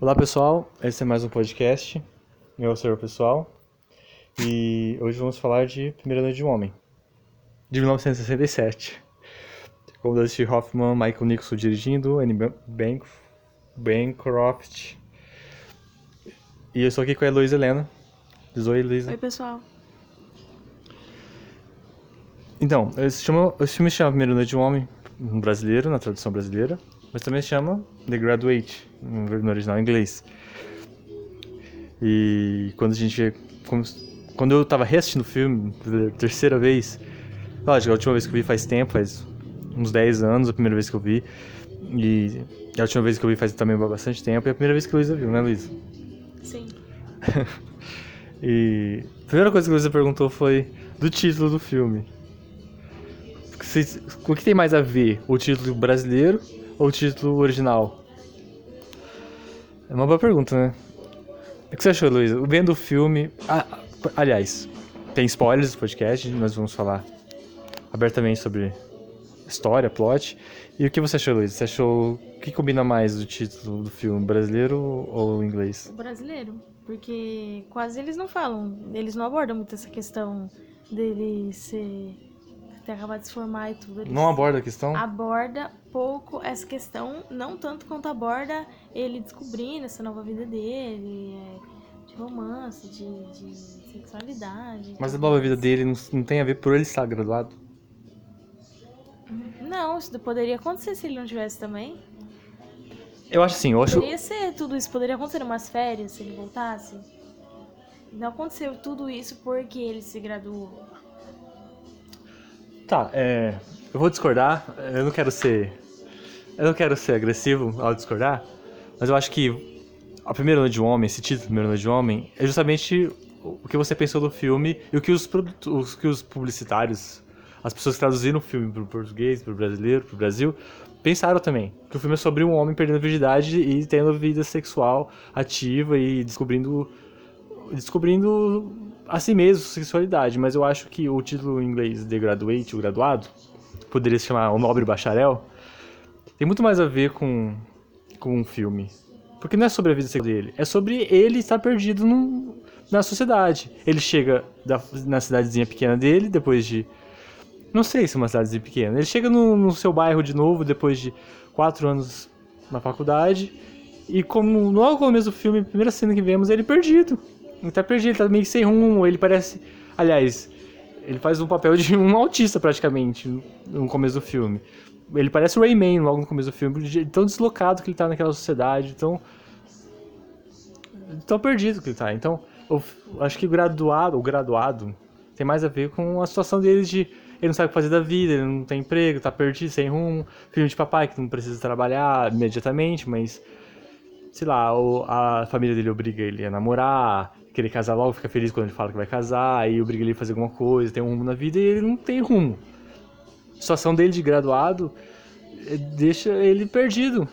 Olá pessoal, esse é mais um podcast. Eu sou o pessoal e hoje vamos falar de Primeira Noite de um Homem, de 1967. Com Dusty Hoffman, Michael Nixon dirigindo, Annie Bank Bancroft. E eu estou aqui com a Heloísa Helena. Diz oi, Heloísa. Oi, pessoal. Então, esse, chama, esse filme chama Primeira Noite de um Homem, um brasileiro, na tradução brasileira, mas também se chama The Graduate, no original em inglês. E quando a gente. Quando eu tava reassistindo o filme pela terceira vez, lógico, a última vez que eu vi faz tempo, faz uns 10 anos, a primeira vez que eu vi. E a última vez que eu vi faz também bastante tempo, e a primeira vez que a Luísa viu, né, Luísa? Sim. e a primeira coisa que a Luísa perguntou foi do título do filme. O que tem mais a ver? O título brasileiro ou o título original? É uma boa pergunta, né? O que você achou, Luísa? Vendo o filme. Ah, aliás, tem spoilers do podcast, nós vamos falar abertamente sobre história, plot. E o que você achou, Luísa? Você achou. O que combina mais do título do filme, brasileiro ou inglês? Brasileiro, porque quase eles não falam, eles não abordam muito essa questão dele ser ter acabado de se formar e tudo. Eles não aborda a questão? Aborda pouco essa questão, não tanto quanto aborda ele descobrindo essa nova vida dele, é, de romance, de, de sexualidade. Mas a nova vida dele não, não tem a ver por ele estar graduado? Não, isso poderia acontecer se ele não tivesse também. Eu acho assim, eu acho. Poderia ser tudo isso, poderia acontecer umas férias se ele voltasse. Não aconteceu tudo isso porque ele se graduou. Tá, é, eu vou discordar. Eu não quero ser. Eu não quero ser agressivo ao discordar, mas eu acho que a primeira noite de um homem, esse título, Primeira Noite de um Homem, é justamente o que você pensou do filme e o que os, os, que os publicitários, as pessoas que traduziram o filme para o português, para o brasileiro, para o Brasil, pensaram também. Que o filme é sobre um homem perdendo a virgindade e tendo vida sexual ativa e descobrindo descobrindo a si mesmo sexualidade, mas eu acho que o título em inglês The Graduate, o graduado, poderia se chamar O Nobre Bacharel, tem muito mais a ver com, com um filme. Porque não é sobre a vida dele, é sobre ele estar perdido num, na sociedade. Ele chega da, na cidadezinha pequena dele, depois de. Não sei se é uma cidadezinha pequena. Ele chega no, no seu bairro de novo, depois de quatro anos na faculdade. E como logo no começo do filme, a primeira cena que vemos, é ele perdido. Ele tá perdido, ele tá meio sem rumo, ele parece. Aliás, ele faz um papel de um autista praticamente no começo do filme. Ele parece o Rayman logo no começo do filme, tão deslocado que ele tá naquela sociedade, tão. tão perdido que ele tá. Então, eu acho que o graduado, o graduado, tem mais a ver com a situação dele de. Ele não sabe o que fazer da vida, ele não tem emprego, tá perdido, sem rumo. Filho de papai que não precisa trabalhar imediatamente, mas sei lá, a família dele obriga ele a namorar, querer casar logo, fica feliz quando ele fala que vai casar, aí obriga ele a fazer alguma coisa, tem um rumo na vida e ele não tem rumo. A situação dele de graduado eh, deixa ele perdido.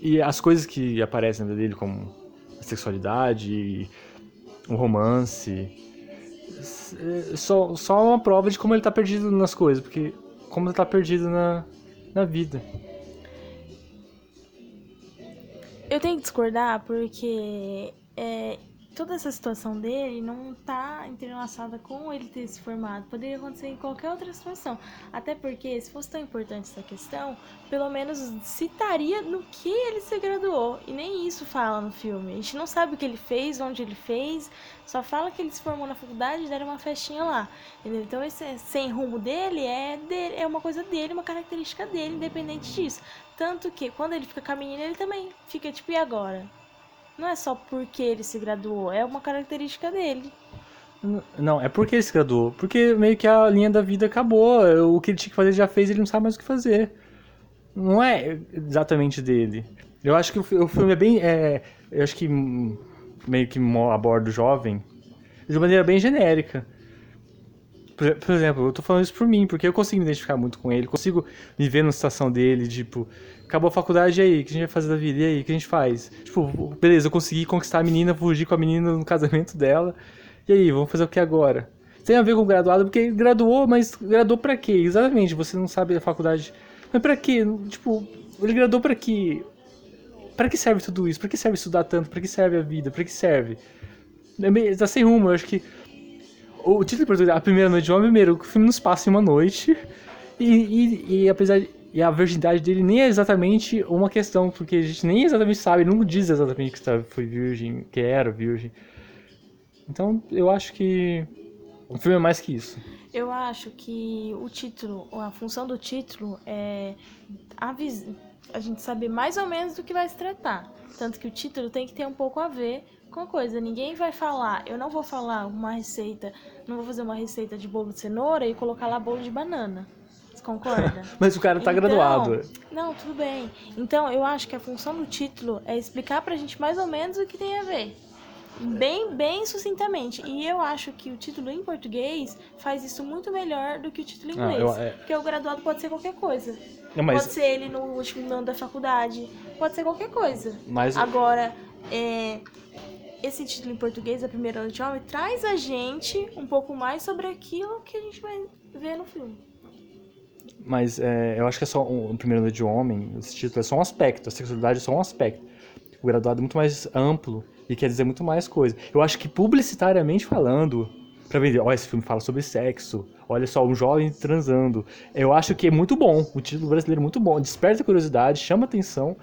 E as coisas que aparecem na vida dele, como a sexualidade, o romance, só, só uma prova de como ele está perdido nas coisas, porque como ele está perdido na, na vida. Eu tenho que discordar porque é, toda essa situação dele não tá entrelaçada com ele ter se formado. Poderia acontecer em qualquer outra situação. Até porque, se fosse tão importante essa questão, pelo menos citaria no que ele se graduou. E nem isso fala no filme. A gente não sabe o que ele fez, onde ele fez, só fala que ele se formou na faculdade e deram uma festinha lá. Entendeu? Então, esse sem rumo dele é, dele é uma coisa dele, uma característica dele, independente disso. Tanto que quando ele fica com a menina, ele também fica tipo, e agora? Não é só porque ele se graduou, é uma característica dele. Não, é porque ele se graduou. Porque meio que a linha da vida acabou. O que ele tinha que fazer já fez, ele não sabe mais o que fazer. Não é exatamente dele. Eu acho que o filme é bem. É, eu acho que meio que aborda o jovem de maneira bem genérica. Por, por, exemplo, eu tô falando isso por mim, porque eu consigo me identificar muito com ele, consigo me ver na situação dele, tipo, acabou a faculdade, e aí, o que a gente vai fazer da vida? E aí, o que a gente faz? Tipo, beleza, eu consegui conquistar a menina, fugir com a menina no casamento dela, e aí, vamos fazer o que agora? Tem a ver com graduado, porque graduou, mas graduou pra quê? Exatamente, você não sabe a faculdade. Mas pra quê? Tipo, ele graduou pra quê? pra que serve tudo isso? Pra que serve estudar tanto? Pra que serve a vida? Pra que serve? É Tá sem rumo, eu acho que. O título em português, A Primeira Noite de Homem, primeiro, o filme nos passa em uma noite. E, e, e apesar de. E a virgindade dele nem é exatamente uma questão, porque a gente nem exatamente sabe, não diz exatamente que tá- foi virgem, que era virgem. Então, eu acho que o filme é mais que isso. Eu acho que o título, a função do título é avis- a gente saber mais ou menos do que vai se tratar. Tanto que o título tem que ter um pouco a ver com a coisa. Ninguém vai falar, eu não vou falar uma receita, não vou fazer uma receita de bolo de cenoura e colocar lá bolo de banana. Você concorda? Mas o cara tá Então, graduado. Não, tudo bem. Então, eu acho que a função do título é explicar pra gente mais ou menos o que tem a ver. Bem, bem sucintamente. E eu acho que o título em português faz isso muito melhor do que o título em Ah, inglês. eu- é- Porque o graduado pode ser qualquer coisa. Não, mas, Pode ser ele no último ano da faculdade. Pode ser qualquer coisa. mas Agora, é, esse título em português, A Primeira Noite de Homem, traz a gente um pouco mais sobre aquilo que a gente vai ver no filme. Mas é, eu acho que é só um, o primeiro noite de homem, esse título é só um aspecto, a sexualidade é só um aspecto. O graduado é muito mais amplo e quer dizer muito mais coisa. Eu acho que publicitariamente falando, pra vender, ó, esse filme fala sobre sexo, olha só, um jovem transando. Eu acho que é muito bom, o título brasileiro é muito bom, desperta curiosidade, chama atenção.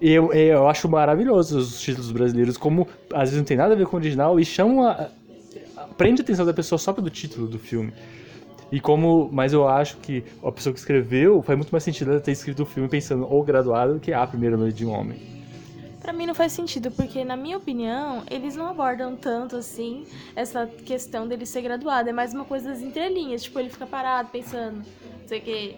Eu, eu acho maravilhoso os títulos brasileiros, como às vezes não tem nada a ver com o original e chamam prende a atenção da pessoa só pelo título do filme. E como, mas eu acho que a pessoa que escreveu faz muito mais sentido ela ter escrito o filme pensando ou graduado do que a primeira noite de um homem. Pra mim não faz sentido, porque na minha opinião, eles não abordam tanto assim essa questão dele ser graduado. É mais uma coisa das entrelinhas. Tipo, ele fica parado pensando, não sei o que,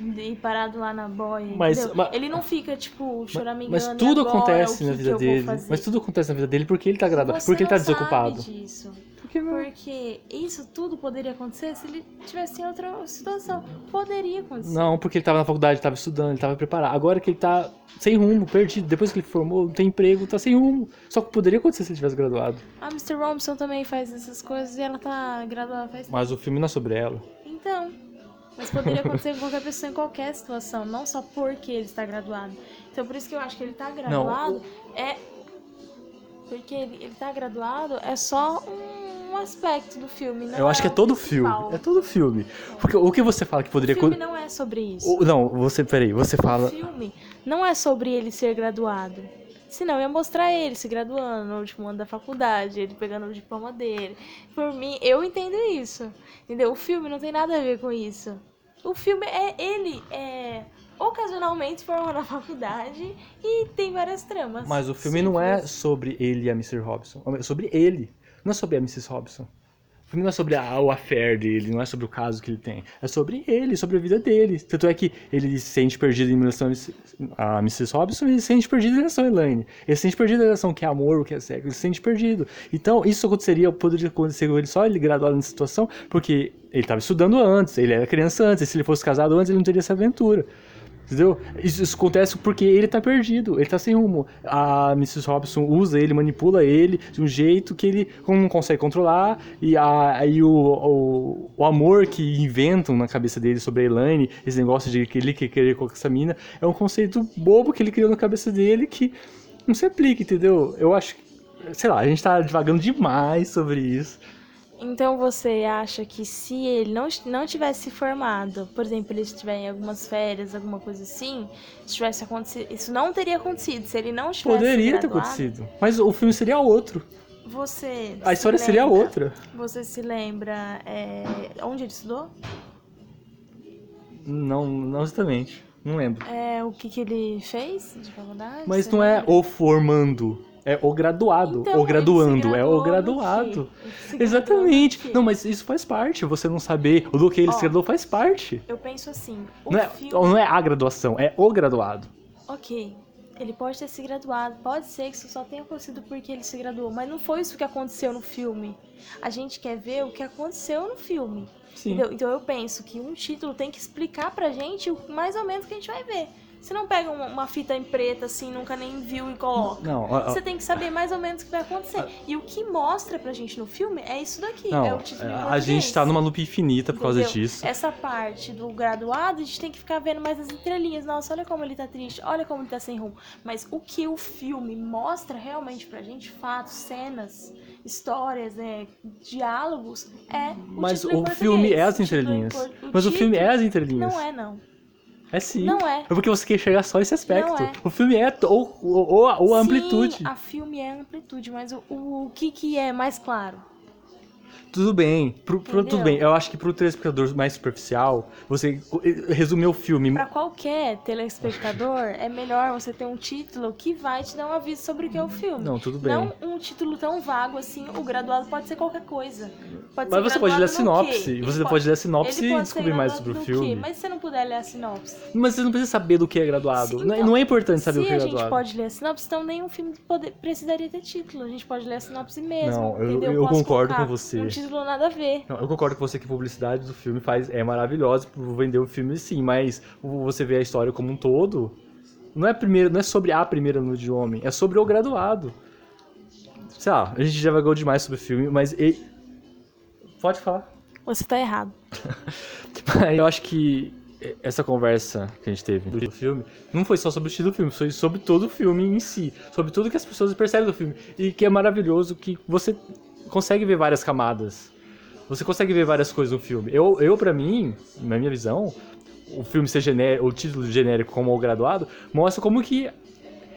e parado lá na boia. Mas- mas- Ele não fica, tipo, choramingando. Mas tudo "E agora, acontece na vida dele. fazer?" Mas tudo acontece na vida dele porque ele tá graduado, Você porque ele tá desocupado. disso. Porque não. Porque isso tudo poderia acontecer se ele tivesse em outra situação. Poderia acontecer. Não, porque ele tava na faculdade, tava estudando, ele tava preparado. Agora que ele tá sem rumo, perdido, depois que ele formou, não tem emprego, tá sem rumo. Só que poderia acontecer se ele tivesse graduado. A Mr. Robinson também faz essas coisas e ela tá graduada faz Mas o filme não é sobre ela. Então, mas poderia acontecer com qualquer pessoa em qualquer situação, não só porque ele está graduado. Então, por isso que eu acho que ele está graduado é porque ele, ele tá graduado é só um aspecto do filme, não Eu acho que é o todo filme. principal. É todo filme. Porque o que você fala que O poderia filme acontecer. não é sobre isso. Não, você, peraí, você O fala. filme não é sobre ele ser graduado. Senão ia mostrar ele se graduando no último ano da faculdade, ele pegando o diploma dele. Por mim, eu entendo isso. Entendeu? O filme não tem nada a ver com isso. O filme é ele é ocasionalmente forma na faculdade e tem várias tramas. Mas o filme não é sobre ele e a Mr. Robson. É sobre ele. Não é sobre a Mrs. Robson. Filme não é sobre a, o affair dele, não é sobre o caso que ele tem. É sobre ele, sobre a vida dele. Tanto é que ele se sente perdido em relação a Mrs. Robson e ele se sente perdido em relação a Elaine. Ele se sente perdido em relação ao que é amor, o que é sexo. Ele se sente perdido. Então, isso aconteceria, poderia acontecer com ele só ele graduado nessa situação, porque ele estava estudando antes, ele era criança antes, e se ele fosse casado antes, ele não teria essa aventura. Entendeu? Isso, isso acontece porque ele tá perdido, ele tá sem rumo. A Mrs. Robson usa ele, manipula ele de um jeito que ele não consegue controlar. E aí o, o, o amor que inventam na cabeça dele sobre a Elaine, esse negócio de que ele quer querer com essa mina, é um conceito bobo que ele criou na cabeça dele que não se aplica, entendeu? Eu acho que, sei lá, a gente tá divagando demais sobre isso. Então você acha que se ele não, não tivesse se formado, por exemplo, ele estiver em algumas férias, alguma coisa assim, se tivesse acontecido, isso não teria acontecido se ele não tivesse Poderia ter graduado, acontecido, mas o filme seria outro. Você A se história seria lembra- outra. Você se lembra é, onde ele estudou? Não, não exatamente. Não lembro. É, o que, que ele fez de faculdade? Mas não é lembra? o formando, é o graduado. Então, o graduando, é o graduado. Exatamente. Não, mas isso faz parte. Você não saber o do que ele se graduou faz parte. Eu penso assim, Não é, filme... não é a graduação, é o graduado. Ok, ele pode ter se graduado, pode ser que isso só tenha acontecido porque ele se graduou, mas não foi isso que aconteceu no filme. A gente quer ver o que aconteceu no filme. Então eu penso que um título tem que explicar pra gente mais ou menos o que a gente vai ver. Você não pega uma, uma fita em preta assim, nunca nem viu e coloca. Não, ó, ó, Você tem que saber mais ou menos o que vai acontecer. E o que mostra pra gente no filme é isso daqui. não, é o título em a gente tá numa lupa infinita por causa Entendeu? disso. Essa parte do graduado, a gente tem que ficar vendo mais as entrelinhas. Nossa, olha como ele tá triste, olha como ele tá sem rumo. Mas o que o filme mostra realmente pra gente, fatos, cenas, histórias, né, diálogos, é o Mas o filme é as entrelinhas. Mas o filme é as entrelinhas. Não é, não. É sim. Não é. porque você quer enxergar só esse aspecto. Não é. O filme é ou, ou, ou a, a amplitude. Sim, a filme é amplitude, mas o, o, o que que é mais claro? Tudo bem. Pro, pro- tudo bem. Eu acho que pro telespectador mais superficial, você resumir o filme. Pra qualquer telespectador, é melhor você ter um título que vai te dar um aviso sobre o que é o filme. Não, tudo bem. Não um título tão vago assim, o graduado pode ser qualquer coisa. Pode Mas você pode ler a graduado sinopse. Você pode ler a sinopse e pode descobrir mais graduado sobre o no quê? filme. Mas se você não puder ler a sinopse. Mas você não precisa saber do que é graduado. Sim, não, é- então, não é importante saber o se que é a gente graduado. pode ler a sinopse, então nenhum filme poder- precisaria ter título. A gente pode ler a sinopse mesmo. Não, eu- eu Posso concordo com você. Um título nada a ver. Não, eu concordo com você que a publicidade do filme faz, é maravilhosa por vender o filme sim, mas você vê a história como um todo, não é primeiro, não é sobre a primeira noite de homem, é sobre o graduado. Sei lá, a gente já vagou demais sobre o filme, mas e- pode falar. Você tá errado. Eu acho que essa conversa que a gente teve do filme não foi só sobre o estilo do filme, foi sobre todo o filme em si, sobre tudo que as pessoas percebem do filme e que é maravilhoso que você consegue ver várias camadas. Você consegue ver várias coisas no filme. Eu, eu para mim, na minha visão, o filme ser genérico, o título genérico como o graduado, mostra como que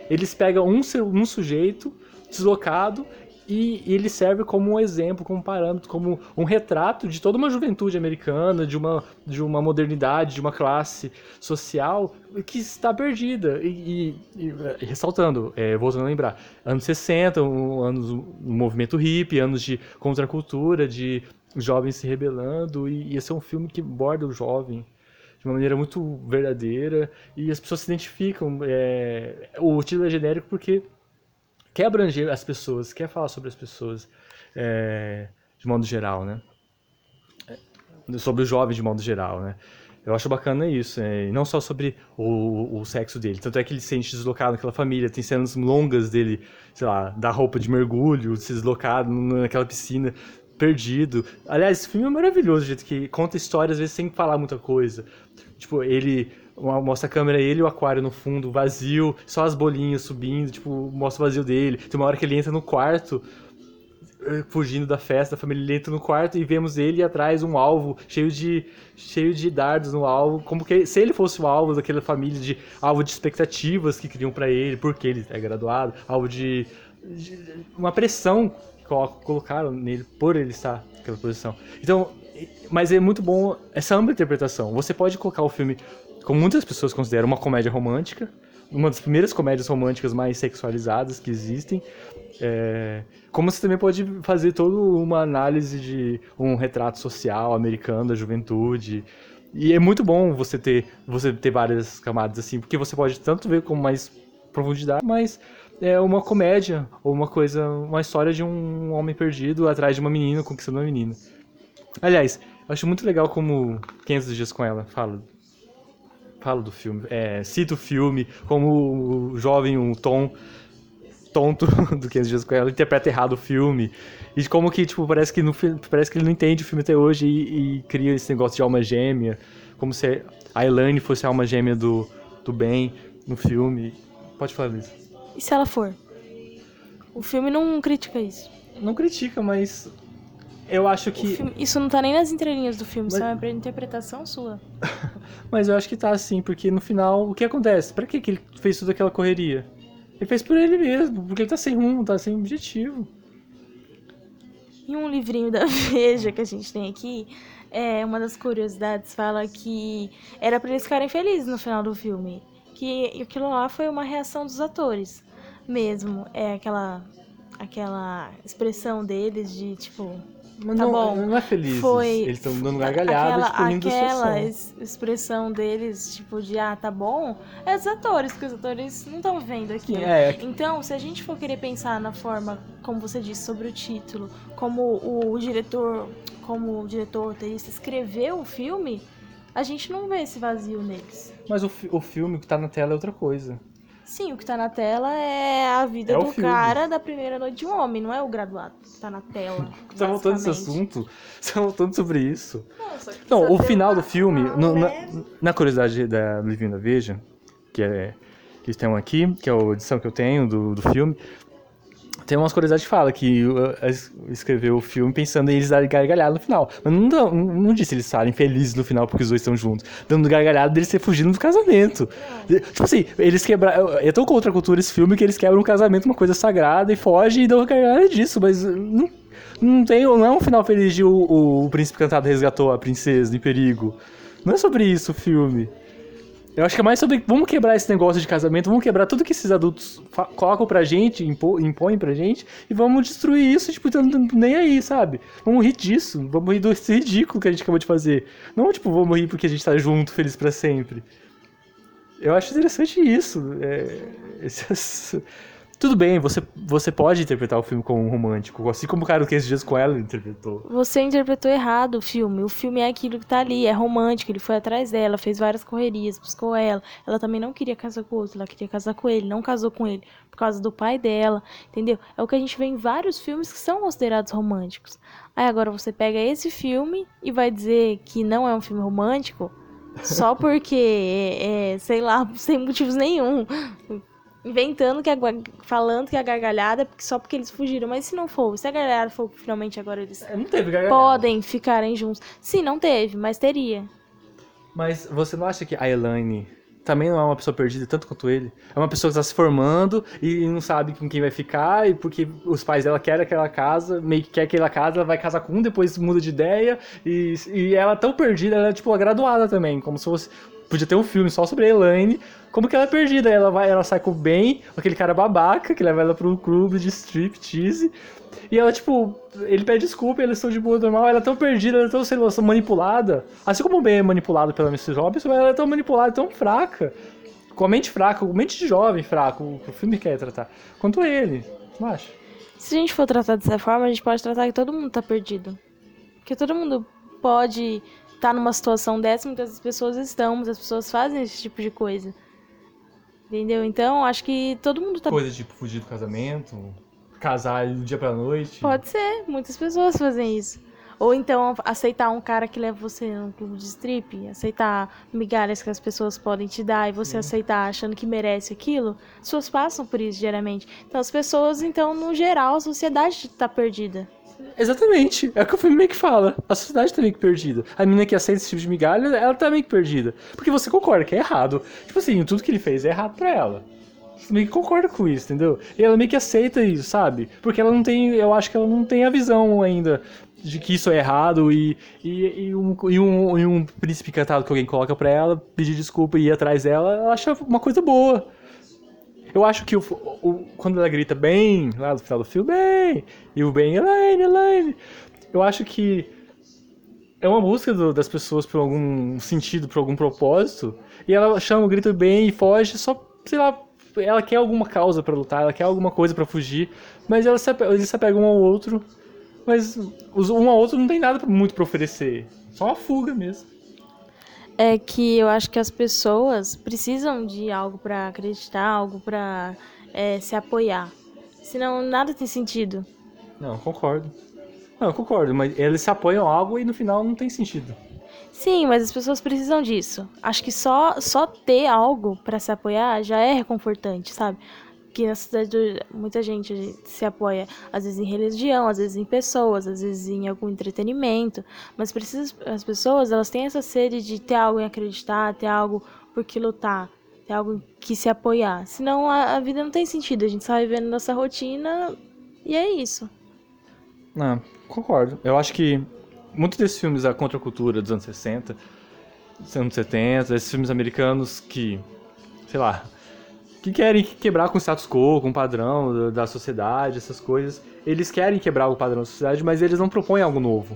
eles pegam um, um sujeito deslocado e, e ele serve como um exemplo, como um parâmetro, como um retrato de toda uma juventude americana, de uma, de uma modernidade, de uma classe social que está perdida. E, e- e, ressaltando, é, voltando a lembrar, anos 60, um, anos um movimento hippie, anos de contracultura, de jovens se rebelando, e esse é um filme que borda o jovem de uma maneira muito verdadeira e as pessoas se identificam. é, o título é genérico porque quer abranger as pessoas, quer falar sobre as pessoas é, de modo geral, né? É, Sobre o jovem de modo geral, né? Eu acho bacana isso, é, e não só sobre o, o sexo dele. Tanto é que ele se sente deslocado naquela família. Tem cenas longas dele, sei lá, da roupa de mergulho, se deslocado naquela piscina, perdido. Aliás, esse filme é maravilhoso, o jeito que conta histórias, às vezes sem falar muita coisa. Tipo, ele mostra a câmera, ele e o aquário no fundo, vazio, só as bolinhas subindo, tipo, mostra o vazio dele. Tem uma hora que ele entra no quarto, eh, fugindo da festa, a família ele entra no quarto e vemos ele atrás um alvo cheio de cheio de dardos no alvo, como que se ele fosse o alvo daquela família de alvo de expectativas que criam pra ele, porque ele é graduado, alvo de, de- uma pressão que colo- colocaram nele por ele estar naquela posição. Então, mas é muito bom essa ampla interpretação. Você pode colocar o filme como muitas pessoas consideram uma comédia romântica, uma das primeiras comédias românticas mais sexualizadas que existem. É, como você também pode fazer toda uma análise de um retrato social americano da juventude. E é muito bom você ter, você ter várias camadas assim, porque você pode tanto ver com mais profundidade, mas é uma comédia ou uma coisa, uma história de um homem perdido atrás de uma menina conquistando uma menina. Aliás, eu acho muito legal como 500 dias com ela fala fala do filme, é, cita o filme, como o jovem, um Tom tonto do 500 dias com ela interpreta errado o filme e como que tipo parece que no parece que ele não entende o filme até hoje e, e cria esse negócio de alma gêmea, como se a Elaine fosse a alma gêmea do, do bem no filme. Pode falar isso. E se ela for? O filme não critica isso. Não critica, mas eu acho que filme- isso não tá nem nas entrelinhas do filme, isso Mas- é uma interpretação sua. Mas eu acho que tá assim, porque no final, o que acontece? Pra que, que ele fez toda aquela correria? Ele fez por ele mesmo, porque ele tá sem rumo, tá sem objetivo. E um livrinho da Veja que a gente tem aqui, é, uma das curiosidades fala que era pra eles ficarem felizes no final do filme. Que aquilo lá foi uma reação dos atores mesmo. É aquela, aquela expressão deles de tipo. Mas Tá não, bom. não é feliz. Foi Eles estão dando gargalhada, aquela, tipo, aquela es- expressão deles, tipo, de ah, tá bom, é dos atores, porque os atores não estão vendo aquilo. É, Então, se a gente for querer pensar na forma, como você disse, sobre o título, como o, diretor, como o diretor roteirista escreveu o filme, a gente não vê esse vazio neles. Mas o, o filme que tá na tela é outra coisa. Sim, o que tá na tela é a vida É do cara da primeira noite de um homem, não é o graduado que tá na tela. Você tá voltando basicamente. assunto? Você tá voltando sobre isso? Não, só que Não, o final do filme, no- na, leve- na curiosidade da Livinho da Veja, que é que eles têm um aqui, que é a edição que eu tenho do, do filme, tem umas curiosidades que fala que es- escreveu o filme pensando em eles darem gargalhada no final. Mas não, não, não disse eles estarem felizes no final porque os dois estão juntos. Dando gargalhada deles ter fugindo do casamento. Tipo assim, eles quebraram. É tão contra a cultura esse filme que eles quebram um casamento, uma coisa sagrada, e fogem e dão gargalhada disso, mas não, não, tem, não é um final feliz de o, o, o príncipe cantado resgatou a princesa em perigo. Não é sobre isso o filme. Eu acho que é mais sobre. Vamos quebrar esse negócio de casamento, vamos quebrar tudo que esses adultos colocam pra gente, impo- impõem pra gente, e vamos destruir isso, tipo, tão- tão nem aí, sabe? Vamos rir disso, vamos rir desse ridículo que a gente acabou de fazer. Não, tipo, vamos rir porque a gente tá junto, feliz pra sempre. Eu acho interessante isso. é, esse- Tudo bem, você, você pode interpretar o filme como um romântico, assim como o cara que esses dias com ela interpretou. Você interpretou errado o filme. O filme é aquilo que tá ali, é romântico. Ele foi atrás dela, fez várias correrias, buscou ela. Ela também não queria casar com o outro, ela queria casar com ele, não casou com ele por causa do pai dela, entendeu? É o que a gente vê em vários filmes que são considerados românticos. Aí agora você pega esse filme e vai dizer que não é um filme romântico só porque, é, sei lá, sem motivos nenhum. Inventando que a, falando que a gargalhada é porque- só porque eles fugiram. Mas se não for, se a gargalhada for finalmente agora eles É, Não teve gargalhada. podem ficarem juntos. Sim, não teve, mas teria. Mas você não acha que a Elaine também não é uma pessoa perdida tanto quanto ele? É uma pessoa que está se formando e não sabe com quem vai ficar, e porque os pais dela querem aquela casa, meio que quer aquela casa, ela vai casar com um, depois muda de ideia, e, e ela é tão perdida, ela é tipo a graduada também, como se fosse. Podia ter um filme só sobre a Elaine, como que ela é perdida. Ela vai, ela sai com o Ben, aquele cara babaca, que leva ela para um clube de striptease. E ela, tipo, ele pede desculpa, eles estão de boa normal, ela é tão perdida, ela é tão, sei lá, manipulada. Assim como o Ben é manipulado pela Mrs. Robinson, ela é tão manipulada, tão fraca. Com a mente fraca, com a mente de jovem fraco, o o filme quer tratar. Quanto ele, não acha? Se a gente for tratar dessa forma, a gente pode tratar que todo mundo tá perdido. Porque todo mundo pode estar numa situação dessa, muitas pessoas estão, muitas pessoas fazem esse tipo de coisa. Entendeu? Então, acho que todo mundo tá. Coisa tipo fugir do casamento, casar do dia pra noite. Pode ser, muitas pessoas fazem isso. Ou então aceitar um cara que leva você num clube de strip, aceitar migalhas que as pessoas podem te dar e você aceitar achando que merece aquilo. As pessoas passam por isso diariamente. Então as pessoas, então, no geral, a sociedade tá perdida. Exatamente. É o que o filme meio que fala. A sociedade tá meio que perdida. A menina que aceita esse tipo de migalha, ela tá meio que perdida. Porque você concorda que é errado. Tipo assim, tudo que ele fez é errado pra ela. Você meio que concorda com isso, entendeu? E ela meio que aceita isso, sabe? Porque ela não tem. Eu acho que ela não tem a visão ainda de que isso é errado e, e, e um, e, um, e um príncipe cantado que alguém coloca pra ela, pedir desculpa e ir atrás dela, ela acha uma coisa boa. Eu acho que o, o- quando ela grita bem, lá no final do filme, bem, e o bem, Elaine, Elaine, eu acho que é uma busca do- das pessoas por algum sentido, por algum propósito, e ela chama o grito bem e foge só, sei lá, ela quer alguma causa pra lutar, ela quer alguma coisa pra fugir, mas ela se, eles se apegam um ao outro, mas um ao outro não tem nada muito pra oferecer, só uma fuga mesmo. É que eu acho que as pessoas precisam de algo pra acreditar, algo pra é, se apoiar. Senão nada tem sentido. Não, concordo. Não, eu concordo, mas eles se apoiam a algo e no final não tem sentido. Sim, mas as pessoas precisam disso. Acho que só, só ter algo pra se apoiar já é reconfortante, sabe? Que na cidade muita gente se apoia, às vezes em religião, às vezes em pessoas, às vezes em algum entretenimento. Mas precisa, as pessoas elas têm essa sede de ter algo em acreditar, ter algo por que lutar, ter algo em que se apoiar. Senão a, a vida não tem sentido. A gente só vai vivendo nossa rotina e é isso. Não, concordo. Eu acho que muitos desses filmes da contracultura dos anos 60, dos anos 70, esses filmes americanos que, sei lá, que querem quebrar com o status quo, com o padrão da- da sociedade, essas coisas, eles querem quebrar o padrão da sociedade, mas eles não propõem algo novo.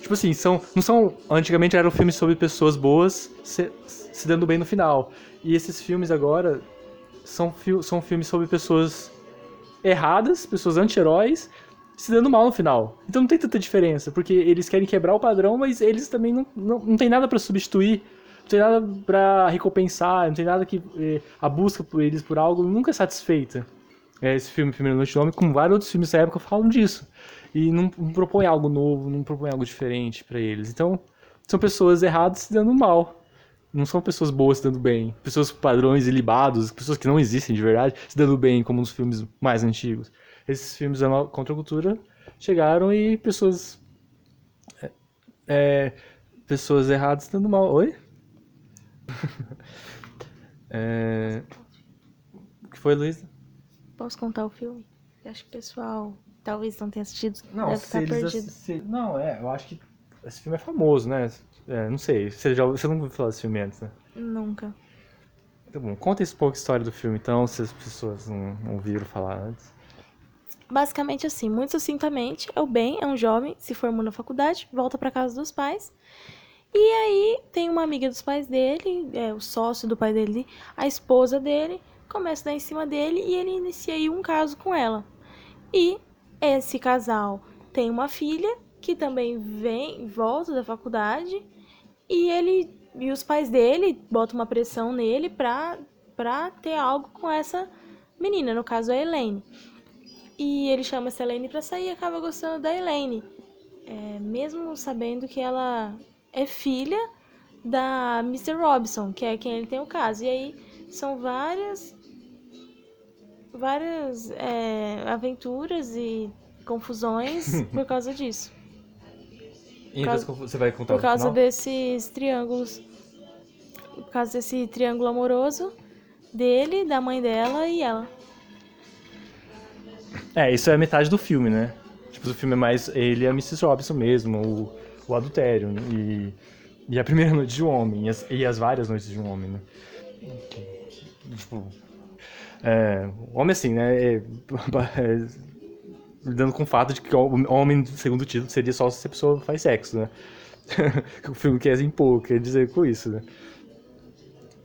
Tipo assim, são, não são. Antigamente eram filmes sobre pessoas boas se, se dando bem no final. E esses filmes agora são, são filmes sobre pessoas erradas, pessoas anti-heróis, se dando mal no final. Então não tem tanta diferença, porque eles querem quebrar o padrão, mas eles também não, não, não tem nada pra substituir, não tem nada pra recompensar, não tem nada que. eh, a busca por eles por algo nunca é satisfeita. É, esse filme, Primeira Noite do Homem, como vários outros filmes da época, falam disso. E não, não propõe algo novo, não propõe algo diferente pra eles. Então, são pessoas erradas se dando mal. Não são pessoas boas se dando bem. Pessoas padrões ilibados, pessoas que não existem de verdade, se dando bem, como nos filmes mais antigos. Esses filmes da no- contracultura chegaram e pessoas. é, pessoas erradas se dando mal. Oi? É, O que foi, Luísa? Posso contar o filme? Eu acho que o pessoal talvez não tenha assistido. Não, deve se estar perdido. assi- Não, é, eu acho que esse filme é famoso, né? É, não sei, você, já, você não ouviu falar desse filme antes, né? Nunca. Tá bom, conta esse pouco a história do filme, então, se as pessoas não, não ouviram falar antes. Basicamente assim, muito sucintamente, é o Ben é um jovem, se formou na faculdade, volta pra casa dos pais. E aí tem uma amiga dos pais dele, é o sócio do pai dele, a esposa dele, começa a dar em cima dele e ele inicia aí um caso com ela. E esse casal tem uma filha que também vem, volta da faculdade e ele e os pais dele botam uma pressão nele pra, pra ter algo com essa menina, no caso a Elaine. E ele chama essa Elaine pra sair e acaba gostando da Elaine. É, mesmo sabendo que ela é filha da Mr. Robson, que é quem ele tem o caso. E aí são várias várias é, aventuras e confusões por causa disso. E causa- então, você vai contar Por causa desses triângulos. Por causa desse triângulo amoroso dele, da mãe dela e ela. É, isso é metade do filme, né? Tipo, o filme é mais ele e a Mrs. Robinson mesmo, o, o adultério, né? e, e a primeira noite de um homem, e as, e as várias noites de um homem, né? Tipo, é, homem assim, né? É, é, lidando com o fato de que o homem, segundo o título, seria só se a pessoa faz sexo, né? o filme quer impor, quer dizer com isso, né?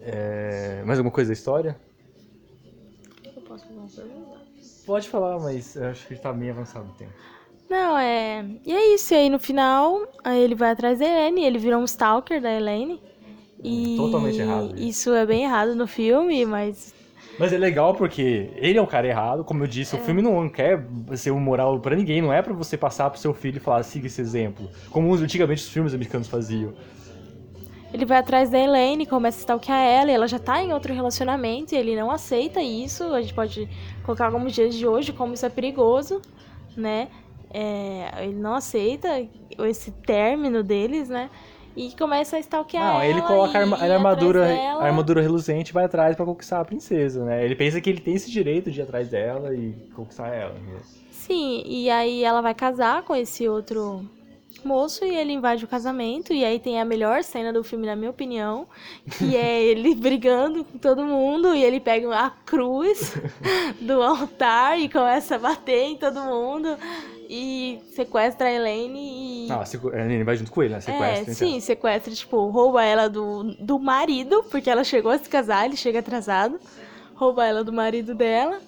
É, mais alguma coisa da história? Eu posso fazer uma pergunta? Pode falar, mas eu acho que tá meio avançado o tempo. Não, é. E é isso. E aí no final, aí ele vai atrás da Elaine, ele vira um stalker da Elaine. E Totalmente errado isso. Isso é bem errado no filme, mas. Mas é legal porque ele é o cara errado, como eu disse, o filme não quer ser um moral pra ninguém, não é pra você passar pro seu filho e falar, siga esse exemplo. Como antigamente os filmes americanos faziam. Ele vai atrás da Elaine, começa a stalkear ela, e ela já tá em outro relacionamento, e ele não aceita isso. A gente pode colocar como dias de hoje, como isso é perigoso, né? É, ele não aceita esse término deles, né? E começa a stalkear Não, ela. ele coloca a, armadura, a armadura reluzente e vai atrás pra conquistar a princesa, né? Ele pensa que ele tem esse direito de ir atrás dela e conquistar ela. né? Sim, e aí ela vai casar com esse outro moço e ele invade o casamento. E aí tem a melhor cena do filme, na minha opinião, que é ele brigando com todo mundo e ele pega a cruz do altar e começa a bater em todo mundo e sequestra a Elaine e. Ah, sequ- ele vai junto com ele, né? é, Sequestra. então. sim, sequestra, tipo, rouba ela do, do marido, porque ela chegou a se casar, ele chega atrasado, rouba ela do marido dela,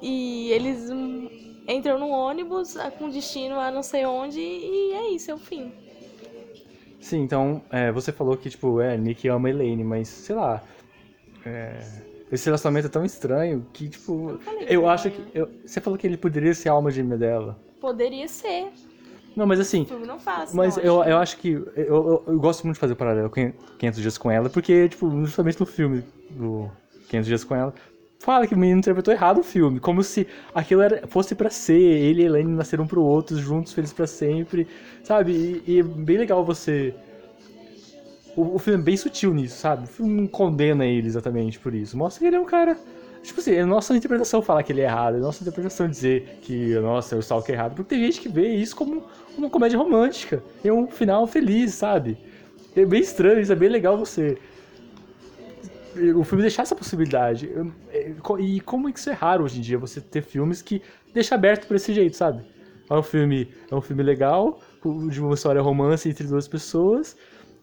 e eles hum, entram num ônibus com destino a não sei onde, e é isso, é o fim. Sim, então, é, você falou que, tipo, é, Nick ama a Elaine, mas, sei lá, é, esse relacionamento é tão estranho que, tipo, eu que acho que, eu- você falou que ele poderia ser a alma gêmea dela. Poderia ser, Não, mas o assim, filme não mas não, eu, acho. eu acho que, eu, eu, eu gosto muito de fazer o paralelo com 500 Dias com Ela, porque, tipo, justamente no filme do 500 Dias com Ela, fala que o menino interpretou errado o filme, como se aquilo era, fosse pra ser, ele e a Elaine nasceram pro outro, juntos, felizes pra sempre, sabe? E, e é bem legal você... O, o filme é bem sutil nisso, sabe? O filme não condena ele exatamente por isso. Mostra que ele é um cara... Tipo assim, é nossa interpretação falar que ele é errado, é nossa interpretação dizer que, nossa, é o Stalker errado. Porque tem gente que vê isso como uma comédia romântica. É um final feliz, sabe? É bem estranho, isso é bem legal você... O filme deixar essa possibilidade. É, E como é que isso é raro hoje em dia, você ter filmes que deixa aberto por esse jeito, sabe? É um filme, é um filme legal, de uma história romance entre duas pessoas,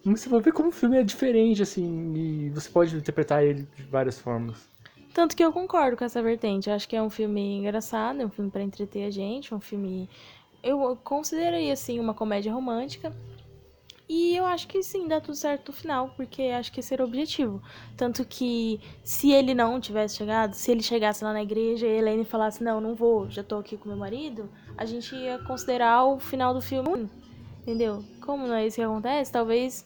mas você vai ver como o filme é diferente, assim, e você pode interpretar ele de várias formas. Tanto que eu concordo com essa vertente. Eu acho que é um filme engraçado, é um filme para entreter a gente, um filme. Eu considerei assim uma comédia romântica. E eu acho que sim, dá tudo certo no final, porque acho que esse era o objetivo. Tanto que se ele não tivesse chegado, se ele chegasse lá na igreja e a Helene falasse, não, não vou, já tô aqui com meu marido, a gente ia considerar o final do filme, entendeu? Como não é isso que acontece, talvez,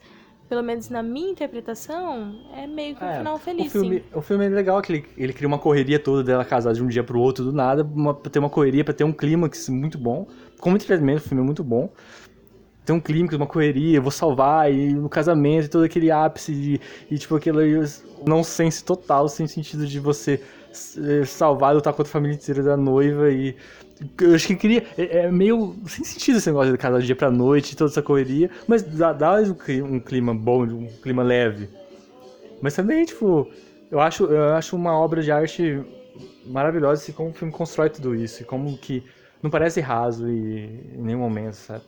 pelo menos na minha interpretação, é meio que um É, final feliz, o filme, sim. o filme é legal que ele, ele cria uma correria toda dela casar de um dia pro outro do nada, uma, pra ter uma correria, pra ter um clímax muito bom. Como entretenimento, o filme é muito bom. Tem um clímax, uma correria, eu vou salvar, e no casamento, e todo aquele ápice, de, e tipo aquele nonsense total, sem sentido de você salvar, lutar contra a família inteira da noiva e. Eu acho que queria. É, é meio sem sentido esse negócio de de dia pra noite, toda essa correria, mas dá, dá um clima, bom, um clima leve. Mas também, tipo, eu acho, eu acho uma obra de arte maravilhosa assim, como o filme constrói tudo isso. E como que não parece raso e, em nenhum momento, sabe?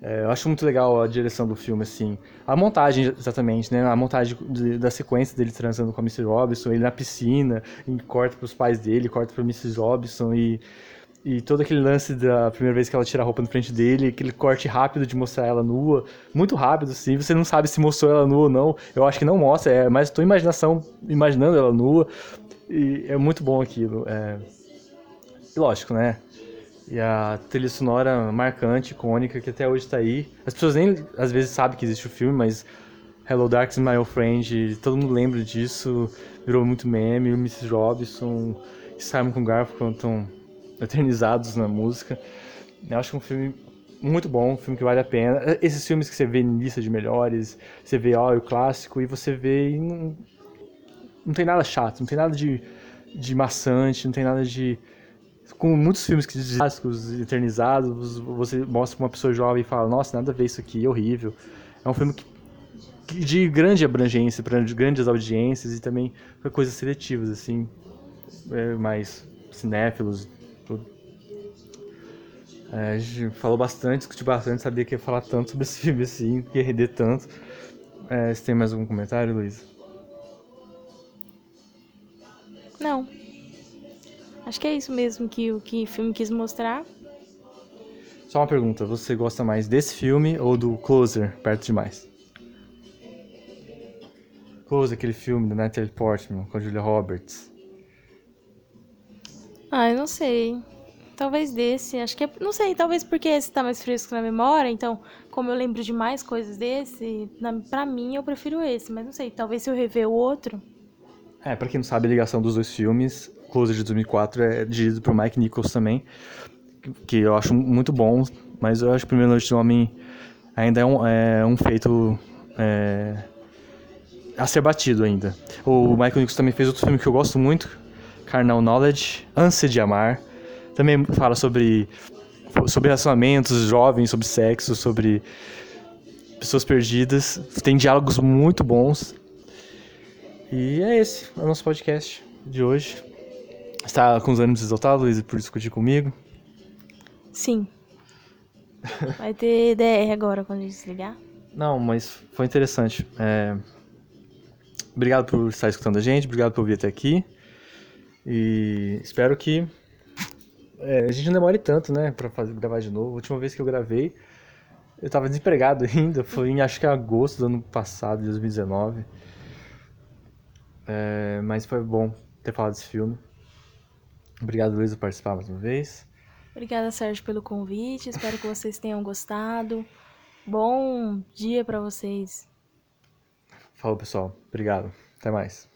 É, eu acho muito legal a direção do filme, assim. A montagem, exatamente, né? A montagem de- da sequência dele transando com a Mrs. Robinson, ele na piscina, e corta pros pais dele, corta pra Mrs. Robinson e... E todo aquele lance da primeira vez que ela tira a roupa na frente dele, aquele corte rápido de mostrar ela nua, muito rápido, assim, você não sabe se mostrou ela nua ou não. Eu acho que não mostra, é mais tua imaginação imaginando ela nua. E é muito bom aquilo. É... E lógico, né? E a trilha sonora marcante, icônica, que até hoje tá aí. As pessoas nem às vezes sabem que existe o filme, mas Hello Darkness My Old Friend, todo mundo lembra disso, virou muito meme. O Mrs. Robinson e Simon com Garfunkel estão eternizados na música. Eu acho que é um filme muito bom, um filme que vale a pena. Esses filmes que você vê em lista de melhores, você vê ó, o clássico e você vê e não, não tem nada chato, não tem nada de, de maçante, não tem nada de com muitos filmes que clássicos eternizados, você mostra pra uma pessoa jovem e fala, nossa, nada a ver isso aqui, é horrível. É um filme que, que de grande abrangência, para grandes audiências e também para coisas seletivas, assim, é, mais cinéfilos, tudo. É, a gente falou bastante, discutiu bastante, sabia que ia falar tanto sobre esse filme assim, que ia render tanto. É, você tem mais algum comentário, Luiz? Não. Acho que é isso mesmo que o que o filme quis mostrar. Só uma pergunta, você gosta mais desse filme ou do Closer, Perto Demais? Closer, aquele filme da Natalie Portman com a Julia Roberts. Ah, eu não sei. Talvez desse. Acho que é. Não sei, talvez porque esse tá mais fresco na memória. Então, como eu lembro de mais coisas desse, na, pra mim eu prefiro esse. Mas não sei, talvez se eu rever o outro. É, pra quem não sabe, a ligação dos dois filmes, Closer de 2004 é dirigido por Mike Nichols também, que eu acho muito bom, mas eu acho que Primeira Noite do Homem ainda é um, é um feito é, a ser batido ainda. O Michael Nichols também fez outro filme que eu gosto muito, Carnal Knowledge, Ânsia de Amar, também fala sobre, sobre relacionamentos jovens, sobre sexo, sobre pessoas perdidas, tem diálogos muito bons, e é esse é o nosso podcast de hoje. Está com os ânimos exaltados, Luiz, por discutir comigo? Sim. Vai ter DR agora quando a gente desligar. Não, mas foi interessante. É, Obrigado por estar escutando a gente, obrigado por vir até aqui. E espero que é, a gente não demore tanto, né, pra fazer, gravar de novo. A última vez que eu gravei, eu tava desempregado ainda, foi em acho que agosto do ano passado, de 2019. É, mas foi bom ter falado desse filme. Obrigado, Luiz, por participar mais uma vez. Obrigada, Sérgio, pelo convite. Espero que vocês tenham gostado. Bom dia pra vocês. Falou, pessoal. Obrigado. Até mais.